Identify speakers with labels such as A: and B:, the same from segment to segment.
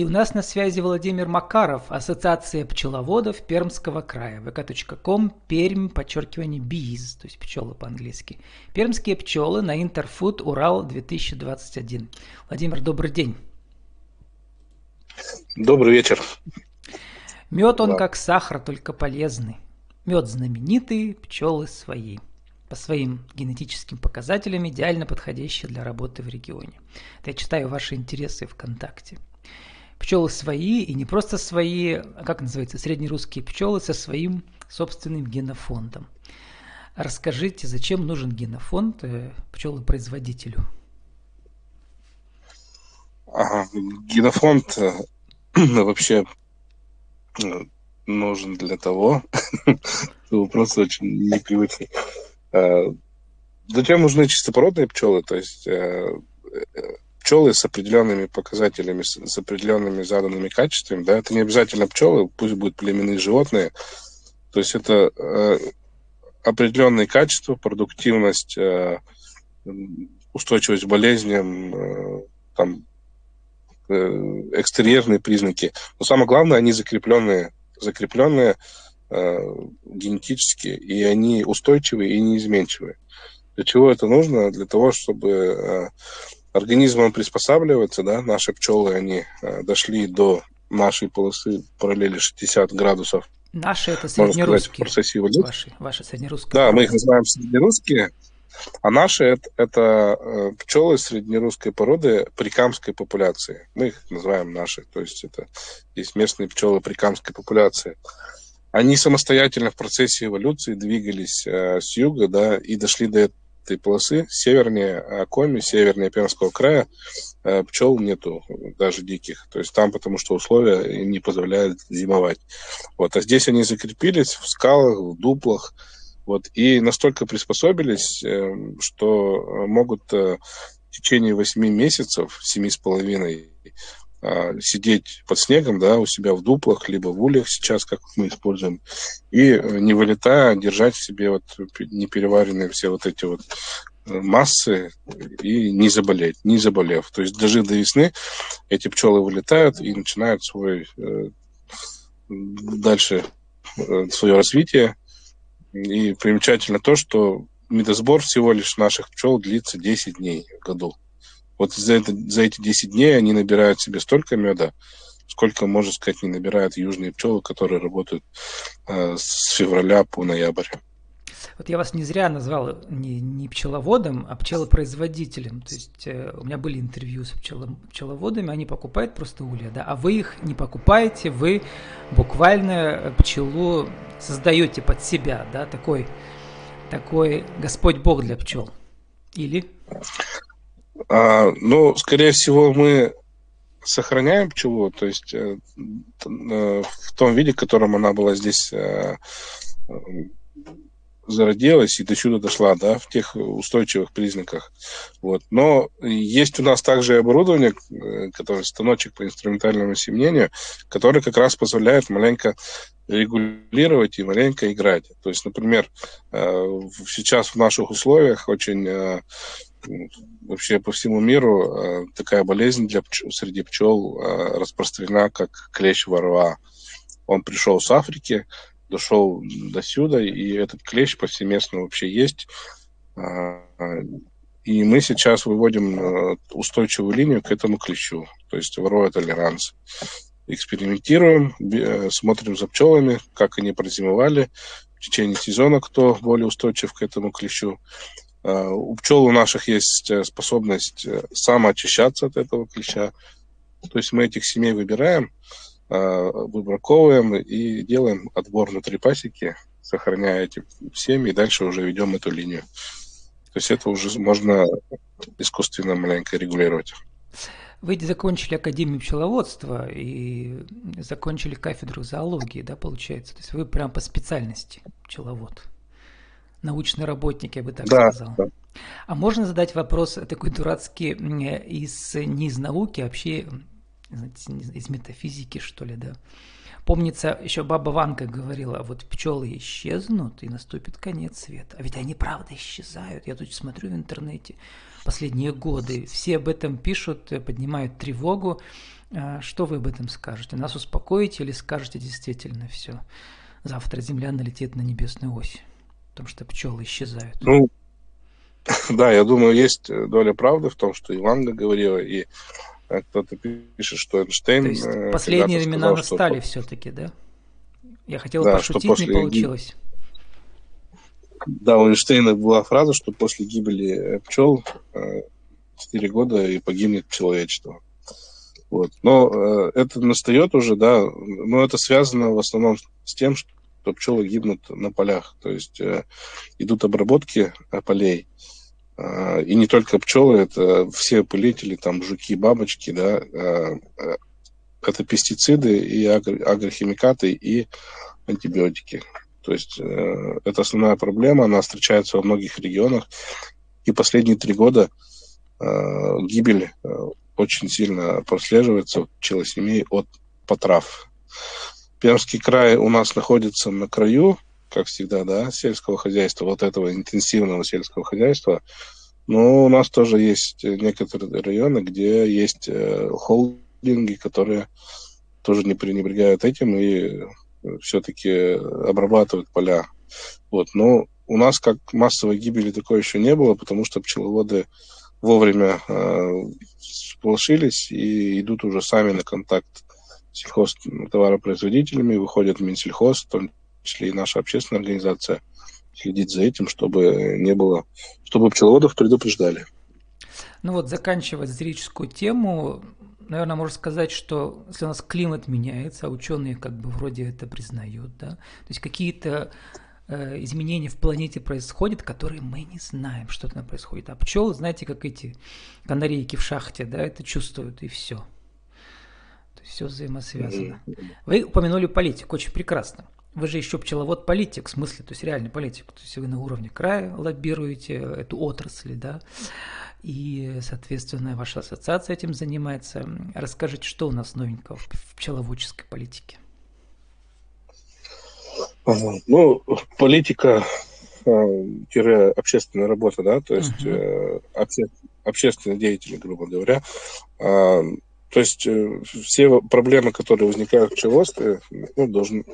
A: И у нас на связи Владимир Макаров, Ассоциация пчеловодов Пермского края, vk.com, Пермь, подчеркивание, биз, то есть пчелы по-английски. Пермские пчелы на Интерфуд Урал 2021. Владимир, добрый день.
B: Добрый вечер.
A: Мед он да. как сахар, только полезный. Мед знаменитый, пчелы свои. По своим генетическим показателям идеально подходящий для работы в регионе. Это я читаю ваши интересы ВКонтакте. Пчелы свои, и не просто свои, а как называется, среднерусские пчелы со своим собственным генофондом. Расскажите, зачем нужен генофонд э, пчелопроизводителю?
B: Ага, генофонд э, вообще э, нужен для того, вопрос очень непривычный. Зачем нужны чистопородные пчелы? То есть пчелы с определенными показателями, с, определенными заданными качествами, да, это не обязательно пчелы, пусть будут племенные животные, то есть это э, определенные качества, продуктивность, э, устойчивость к болезням, э, там, э, экстерьерные признаки. Но самое главное, они закрепленные, закрепленные э, генетически, и они устойчивые и неизменчивые. Для чего это нужно? Для того, чтобы э, организмом приспосабливается, да, наши пчелы, они э, дошли до нашей полосы параллели 60 градусов.
A: Наши это среднерусские.
B: Сказать, в процессе эволюции.
A: Ваши, ваши среднерусские.
B: Да, мы их называем среднерусские, а наши это, это пчелы среднерусской породы прикамской популяции. Мы их называем наши, то есть это есть местные пчелы прикамской популяции. Они самостоятельно в процессе эволюции двигались э, с юга, да, и дошли до этой полосы севернее Коми, севернее Пермского края э, пчел нету, даже диких. То есть там потому что условия не позволяют зимовать. Вот. А здесь они закрепились в скалах, в дуплах, вот, и настолько приспособились, э, что могут э, в течение 8 месяцев, семи с половиной, а, сидеть под снегом, да, у себя в дуплах, либо в ульях сейчас, как мы используем, и э, не вылетая, держать в себе вот непереваренные все вот эти вот э, массы и не заболеть, не заболев. То есть даже до весны эти пчелы вылетают и начинают свой э, дальше свое развитие. И примечательно то, что медосбор всего лишь наших пчел длится 10 дней в году. Вот за, это, за эти 10 дней они набирают себе столько меда, сколько, можно сказать, не набирают южные пчелы, которые работают э, с февраля по ноябрь.
A: Вот я вас не зря назвал не, не пчеловодом, а пчелопроизводителем. То есть э, у меня были интервью с пчелом, пчеловодами, они покупают просто улья, да, а вы их не покупаете, вы буквально пчелу создаете под себя, да, такой, такой Господь Бог для пчел. Или?
B: А, ну, скорее всего, мы сохраняем пчелу, то есть э, э, в том виде, в котором она была здесь э, зародилась и до сюда дошла, да, в тех устойчивых признаках. Вот. Но есть у нас также оборудование, которое станочек по инструментальному семенению, который как раз позволяет маленько регулировать и маленько играть. То есть, например, сейчас в наших условиях очень вообще по всему миру э, такая болезнь для пчел, среди пчел э, распространена, как клещ ворва. Он пришел с Африки, дошел до сюда, и этот клещ повсеместно вообще есть. Э, и мы сейчас выводим устойчивую линию к этому клещу, то есть ворвой толеранс. Экспериментируем, смотрим за пчелами, как они прозимовали в течение сезона, кто более устойчив к этому клещу. Э, у пчел у наших есть э, способность э, самоочищаться от этого клеща. То есть мы этих семей выбираем, выбраковываем и делаем отбор внутри пасеки, сохраняя эти семьи, и дальше уже ведем эту линию. То есть это уже можно искусственно маленько регулировать.
A: Вы закончили Академию пчеловодства и закончили кафедру зоологии, да, получается? То есть вы прям по специальности пчеловод научный работник, я бы так да, сказал. Да. А можно задать вопрос такой дурацкий из не из науки, а вообще знаете, из метафизики, что ли, да? Помнится, еще баба Ванка говорила, вот пчелы исчезнут, и наступит конец света. А ведь они правда исчезают. Я тут смотрю в интернете последние годы. Все об этом пишут, поднимают тревогу. А что вы об этом скажете? Нас успокоите или скажете действительно все? Завтра Земля налетит на небесную ось, потому что пчелы исчезают.
B: Ну, да, я думаю, есть доля правды в том, что Иванга говорила, и э, кто-то пишет, что Эйнштейн... То
A: есть э, последние времена настали что... все-таки, да? Я хотел да, пошутить, после... не получилось.
B: Да, у Эйнштейна была фраза, что после гибели э, пчел 4 года и погибнет человечество. Вот. Но э, это настает уже, да, но это связано в основном с тем, что пчелы гибнут на полях. То есть э, идут обработки э, полей. Э, и не только пчелы, это все пылители, там жуки, бабочки, да, э, э, это пестициды и агро- агрохимикаты и антибиотики. То есть э, это основная проблема, она встречается во многих регионах. И последние три года э, гибель э, очень сильно прослеживается в пчелосемей от потрав. Пермский край у нас находится на краю, как всегда, да, сельского хозяйства, вот этого интенсивного сельского хозяйства. Но у нас тоже есть некоторые районы, где есть э, холдинги, которые тоже не пренебрегают этим и все-таки обрабатывают поля. Вот. Но у нас как массовой гибели такой еще не было, потому что пчеловоды вовремя э, сполошились и идут уже сами на контакт с сельхоз товаропроизводителями, выходят в Минсельхоз, в том числе и наша общественная организация, следит за этим, чтобы не было, чтобы пчеловодов предупреждали.
A: Ну вот, заканчивая зрительскую тему, наверное, можно сказать, что если у нас климат меняется, а ученые как бы вроде это признают, да, то есть какие-то Э, изменения в планете происходят, которые мы не знаем, что там происходит. А пчелы, знаете, как эти канарейки в шахте, да, это чувствуют, и все. То есть все взаимосвязано. Вы упомянули политику, очень прекрасно. Вы же еще пчеловод-политик, в смысле, то есть реальный политик. То есть вы на уровне края лоббируете эту отрасль, да, и, соответственно, ваша ассоциация этим занимается. Расскажите, что у нас новенького в пчеловодческой политике?
B: Ну, политика э, общественная работа, да, то есть uh-huh. обще, общественные деятели, грубо говоря. То есть э, все проблемы, которые возникают в пчеловодстве, ну, должны,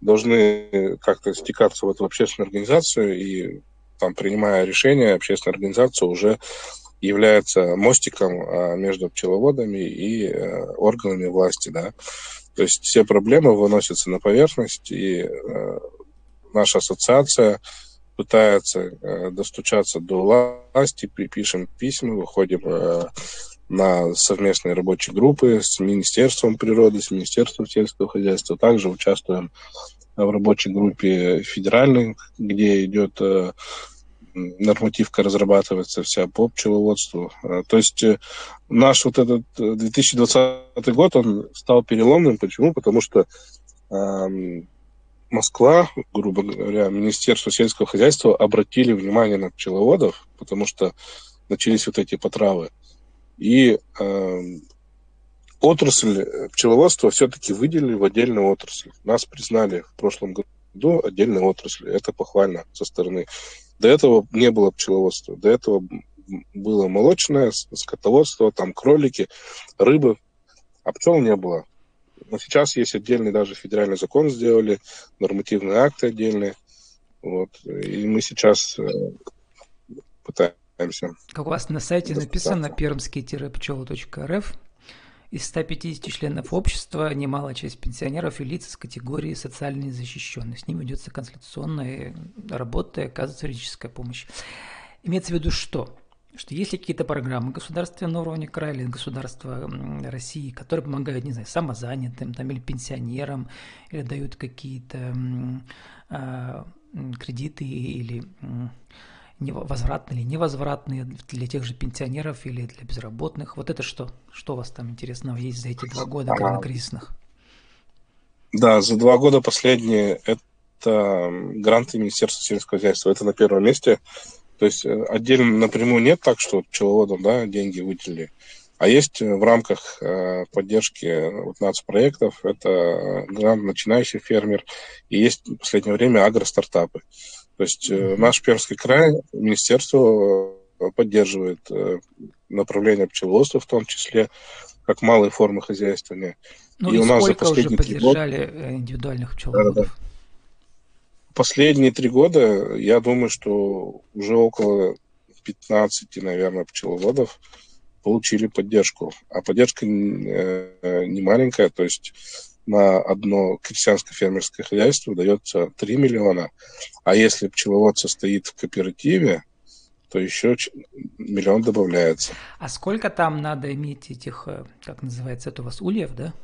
B: должны как-то стекаться вот в общественную организацию, и там, принимая решение, общественная организация уже является мостиком а, между пчеловодами и органами власти, да. То есть все проблемы выносятся на поверхность, и э, наша ассоциация пытается э, достучаться до власти, припишем письма, выходим э, на совместные рабочие группы с Министерством природы, с Министерством сельского хозяйства. Также участвуем в рабочей группе федеральной, где идет э, нормативка разрабатывается вся по пчеловодству. А, то есть э, наш вот этот 2020 э, год, он стал переломным. Почему? Потому что э, Москва, грубо говоря, Министерство сельского хозяйства обратили внимание на пчеловодов, потому что начались вот эти потравы. И э, отрасль пчеловодства все-таки выделили в отдельную отрасль. Нас признали в прошлом году отдельной отраслью. Это похвально со стороны до этого не было пчеловодства. До этого было молочное, скотоводство, там кролики, рыбы, а пчел не было. Но сейчас есть отдельный даже федеральный закон сделали, нормативные акты отдельные. Вот. И мы сейчас э, пытаемся.
A: Как у вас на сайте написано пермский-пчелы.рф, из 150 членов общества немалая часть пенсионеров и лиц из категории социальной защищенной. С ними ведется консультационная работа и оказывается юридическая помощь. Имеется в виду что? Что есть ли какие-то программы государственного уровня края или государства России, которые помогают, не знаю, самозанятым там, или пенсионерам, или дают какие-то э, кредиты или возвратные или невозвратные для тех же пенсионеров или для безработных. Вот это что? Что у вас там интересного есть за эти два года коронакризисных?
B: Да, за два года последние это гранты Министерства сельского хозяйства. Это на первом месте. То есть э, отдельно напрямую нет так, что пчеловодам да, деньги выделили. А есть в рамках э, поддержки вот, нацпроектов, это грант начинающий фермер, и есть в последнее время агростартапы. То есть mm-hmm. наш Пермский край, министерство э, поддерживает э, направление пчеловодства в том числе. как малые формы хозяйствования.
A: Ну и, и у нас за последние уже поддержали года... Э, индивидуальных пчеловодов? Да, да.
B: Последние три года, я думаю, что уже около 15, наверное, пчеловодов получили поддержку. А поддержка э, не маленькая, то есть на одно крестьянско-фермерское хозяйство дается 3 миллиона, а если пчеловод состоит в кооперативе, то еще миллион добавляется.
A: А сколько там надо иметь этих, э, как называется, это у вас ульев, да?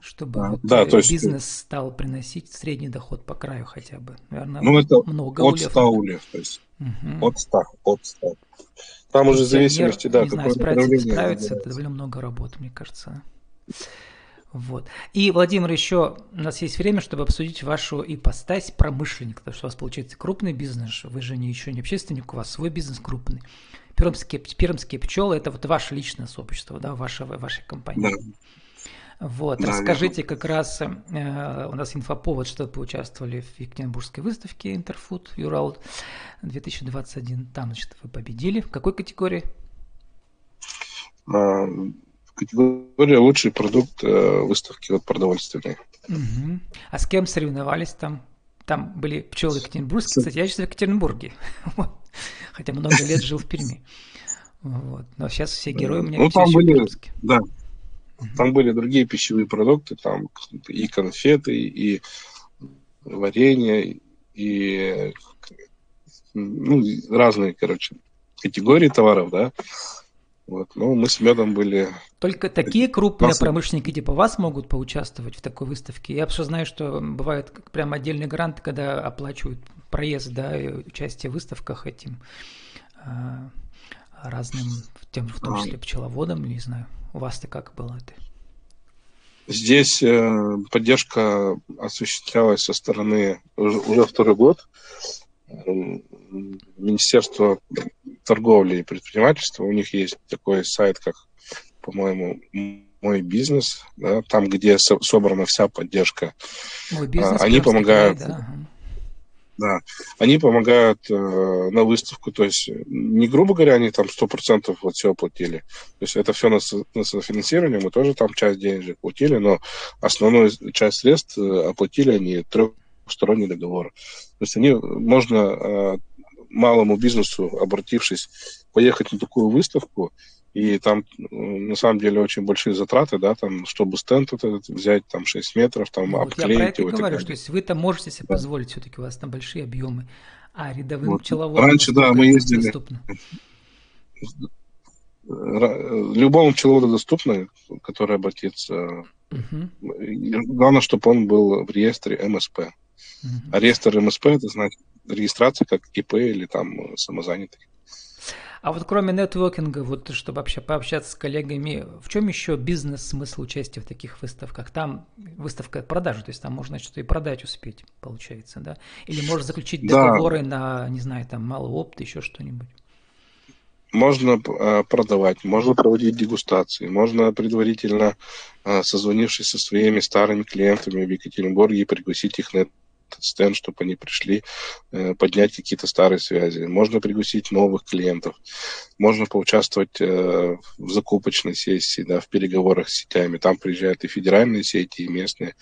A: Чтобы а, вот да, э, то есть... бизнес стал приносить средний доход по краю хотя бы.
B: Наверное, ну, это много от ульев. 100 ульев, то есть угу. от 100, от 100. Там уже в зависимости, да,
A: не знаю, справиться, справиться, это довольно много работы, мне кажется. Вот. И, Владимир, еще у нас есть время, чтобы обсудить вашу ипостась промышленник, потому что у вас получается крупный бизнес, вы же не, еще не общественник, у вас свой бизнес крупный. Пермские, пермские пчелы – это вот ваше личное сообщество, да, ваша, вашей компании. Да. Вот, да, расскажите верно. как раз, э, у нас инфоповод, что вы поучаствовали в Екатеринбургской выставке Интерфуд Юрал 2021, там, значит, вы победили. В какой категории?
B: Категория лучший продукт э, выставки вот продовольственной.
A: Угу. А с кем соревновались там? Там были пчелы Екатеринбургские. Кстати, я сейчас в Екатеринбурге. Хотя много лет жил в Перми. Вот. Но сейчас все герои у меня
B: ну, там были, да, там были другие пищевые продукты, там и конфеты, и варенье, и ну, разные, короче, категории товаров, да. Вот. Ну, мы с медом были...
A: Только такие крупные Нас... промышленники типа вас могут поучаствовать в такой выставке. Я вообще знаю, что бывают прям отдельные гранты, когда оплачивают проезд, да, и участие в выставках этим а, разным, тем, в том числе пчеловодам, не знаю. У вас-то как было это?
B: Здесь э, поддержка осуществлялась со стороны уже, уже второй год. Министерство торговли и предпринимательства. У них есть такой сайт, как, по-моему, мой бизнес, да, там, где собрана вся поддержка. Мой бизнес, Они помогают. да. Да, они помогают э, на выставку, то есть не грубо говоря, они там сто процентов вот все оплатили. То есть это все на, на софинансирование, мы тоже там часть денег платили, но основную часть средств э, оплатили они трехсторонний договор. То есть они можно э, малому бизнесу, обратившись, поехать на такую выставку, и там на самом деле очень большие затраты, да, там, чтобы стенд этот взять, там 6 метров, там ну, обклеить
A: я про это его. говорю, что есть вы-то можете себе да. позволить, все-таки у вас там большие объемы, а рядовым вот. пчеловодам
B: Раньше, да, мы ездили. Доступно. Любому пчеловоду доступно, который обратится. Угу. Главное, чтобы он был в реестре МСП. Угу. А реестр МСП это значит регистрация как ИП или там самозанятый.
A: А вот кроме нетворкинга, вот чтобы вообще пообщаться с коллегами, в чем еще бизнес-смысл участия в таких выставках? Там выставка продажи, то есть там можно что-то и продать успеть, получается, да? Или можно заключить договоры да. на, не знаю, там малый опыт, еще что-нибудь?
B: Можно э, продавать, можно проводить дегустации, можно предварительно, э, созвонившись со своими старыми клиентами в Екатеринбурге, пригласить их на стенд, чтобы они пришли э, поднять какие-то старые связи. Можно пригласить новых клиентов. Можно поучаствовать э, в закупочной сессии, да, в переговорах с сетями. Там приезжают и федеральные сети, и местные.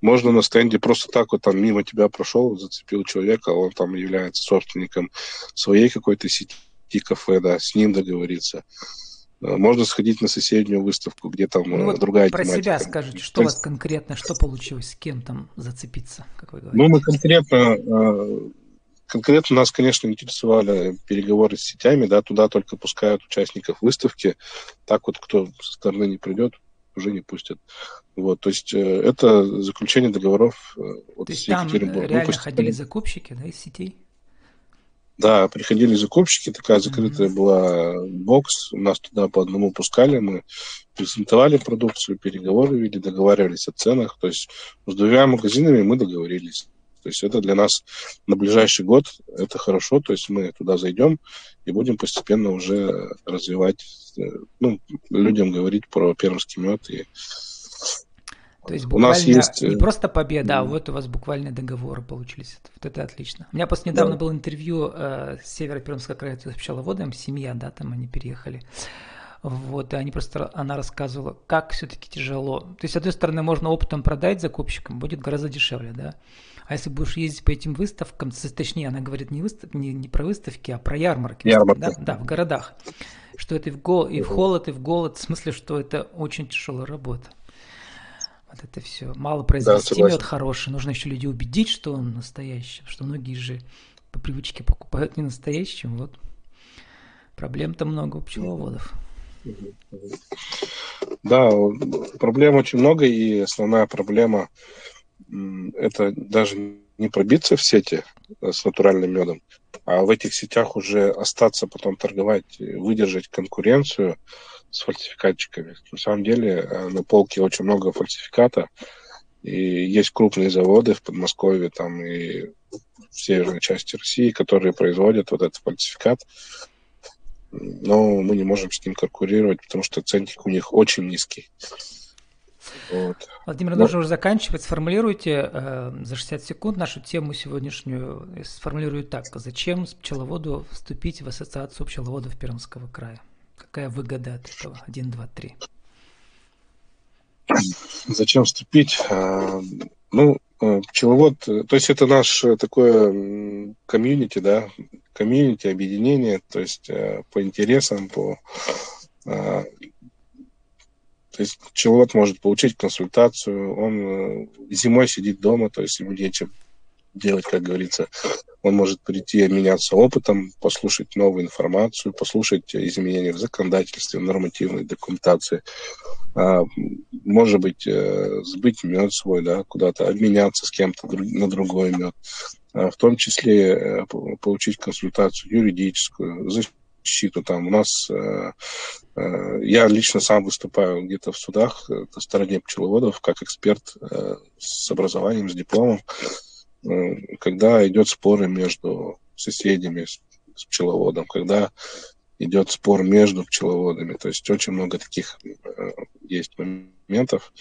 B: Можно на стенде просто так вот там мимо тебя прошел, зацепил человека, он там является собственником своей какой-то сети кафе, да, с ним договориться. Э, можно сходить на соседнюю выставку, где там ну, вот другая
A: про тематика. Про себя скажите, что То у вас конкретно, что получилось, с кем там зацепиться, как вы
B: говорите? Ну, мы конкретно, э, конкретно нас, конечно, интересовали переговоры с сетями, да, туда только пускают участников выставки, так вот, кто со стороны не придет, уже не пустят. Вот, то есть это заключение договоров
A: вот то есть там реально ну, ходили закупщики, да, из сетей?
B: Да, приходили закупщики, такая закрытая mm-hmm. была бокс, нас туда по одному пускали, мы презентовали продукцию, переговоры вели, договаривались о ценах, то есть с двумя магазинами мы договорились. То есть это для нас на ближайший год это хорошо, то есть мы туда зайдем и будем постепенно уже развивать, э, ну, людям говорить про пермский мед и
A: то есть буквально у нас есть... не э, просто победа, а вот у вас буквально договоры получились. Вот это отлично. У меня после недавно да. было интервью э, с Северо-Пермского края с пчеловодом, семья, да, там они переехали. Вот, и они просто, она рассказывала, как все-таки тяжело. То есть, с одной стороны, можно опытом продать закупщикам, будет гораздо дешевле, да. А если будешь ездить по этим выставкам, точнее, она говорит не, выстав, не, не про выставки, а про ярмарки.
B: Ярмарки.
A: Да, да, в городах. Что это и в, гол, и в холод, и в голод, в смысле, что это очень тяжелая работа. Вот это все. Мало произвести да, мед хороший, нужно еще людей убедить, что он настоящий, что многие же по привычке покупают не настоящим. Вот проблем-то много у пчеловодов.
B: Да, проблем очень много, и основная проблема это даже не пробиться в сети э, с натуральным медом, а в этих сетях уже остаться, потом торговать, выдержать конкуренцию с фальсификатчиками. На самом деле э, на полке очень много фальсификата, и есть крупные заводы в Подмосковье там и в северной части России, которые производят вот этот фальсификат, но мы не можем с ним конкурировать, потому что ценник у них очень низкий.
A: Вот. Владимир, Но... нужно уже заканчивать. Сформулируйте э, за 60 секунд нашу тему сегодняшнюю. Сформулирую так. Зачем пчеловоду вступить в ассоциацию пчеловодов Пермского края? Какая выгода от этого? Один, два, три.
B: Зачем вступить? А, ну, э, пчеловод, то есть это наш такое комьюнити, да, комьюнити, объединение, то есть э, по интересам, по а, то есть пчеловод может получить консультацию, он э, зимой сидит дома, то есть ему нечем делать, как говорится. Он может прийти обменяться опытом, послушать новую информацию, послушать изменения в законодательстве, в нормативной документации. А, может быть, э, сбыть мед свой, да, куда-то обменяться с кем-то на другой мед. А, в том числе э, получить консультацию юридическую, защиту. Там у нас э, я лично сам выступаю где-то в судах на стороне пчеловодов как эксперт с образованием, с дипломом, когда идет споры между соседями с, пчеловодом, когда идет спор между пчеловодами. То есть очень много таких есть моментов.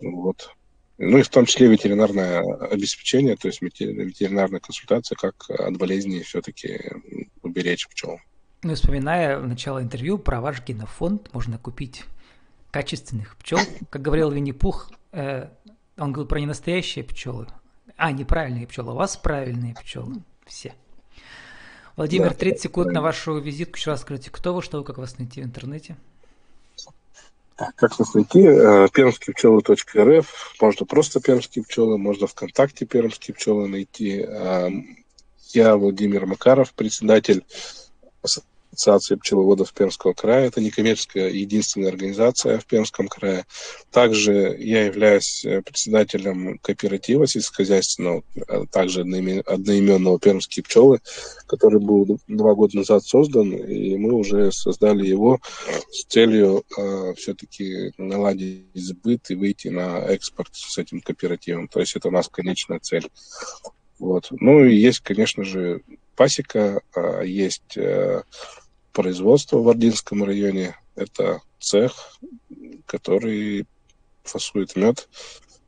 B: Вот. Ну и в том числе ветеринарное обеспечение, то есть ветеринарная консультация, как от болезней все-таки уберечь пчел.
A: Ну, вспоминая начало интервью про ваш генофонд, можно купить качественных пчел. Как говорил Винни-Пух, э, он говорил про ненастоящие пчелы. А, неправильные пчелы. У вас правильные пчелы. Все. Владимир, 30 секунд на вашу визитку. Еще раз скажите, кто вы, что вы, как вас найти в интернете?
B: Как нас найти? Э, Пермские пчелы.рф. Можно просто пермские пчелы, можно ВКонтакте пермские пчелы найти. Э, я Владимир Макаров, председатель Ассоциации пчеловодов Пермского края. Это некоммерческая единственная организация в Пермском крае. Также я являюсь э, председателем кооператива сельскохозяйственного, а также одноименного «Пермские пчелы», который был два года назад создан, и мы уже создали его с целью э, все-таки наладить сбыт и выйти на экспорт с этим кооперативом. То есть это у нас конечная цель. Вот. Ну и есть, конечно же, пасека, а есть э, производство в Ординском районе. Это цех, который фасует мед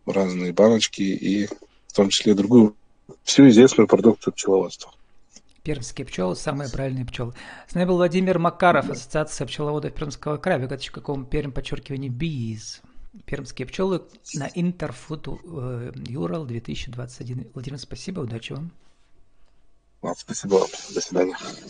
B: в разные баночки и в том числе другую всю известную продукцию пчеловодства.
A: Пермские пчелы – самые правильные пчелы. С нами был Владимир Макаров, Ассоциация пчеловодов Пермского края, выкатчик.ком, Перм, подчеркивание, БИЗ. Пермские пчелы на Интерфуд Юрал 2021. Владимир, спасибо, удачи вам.
B: Спасибо вам. До свидания.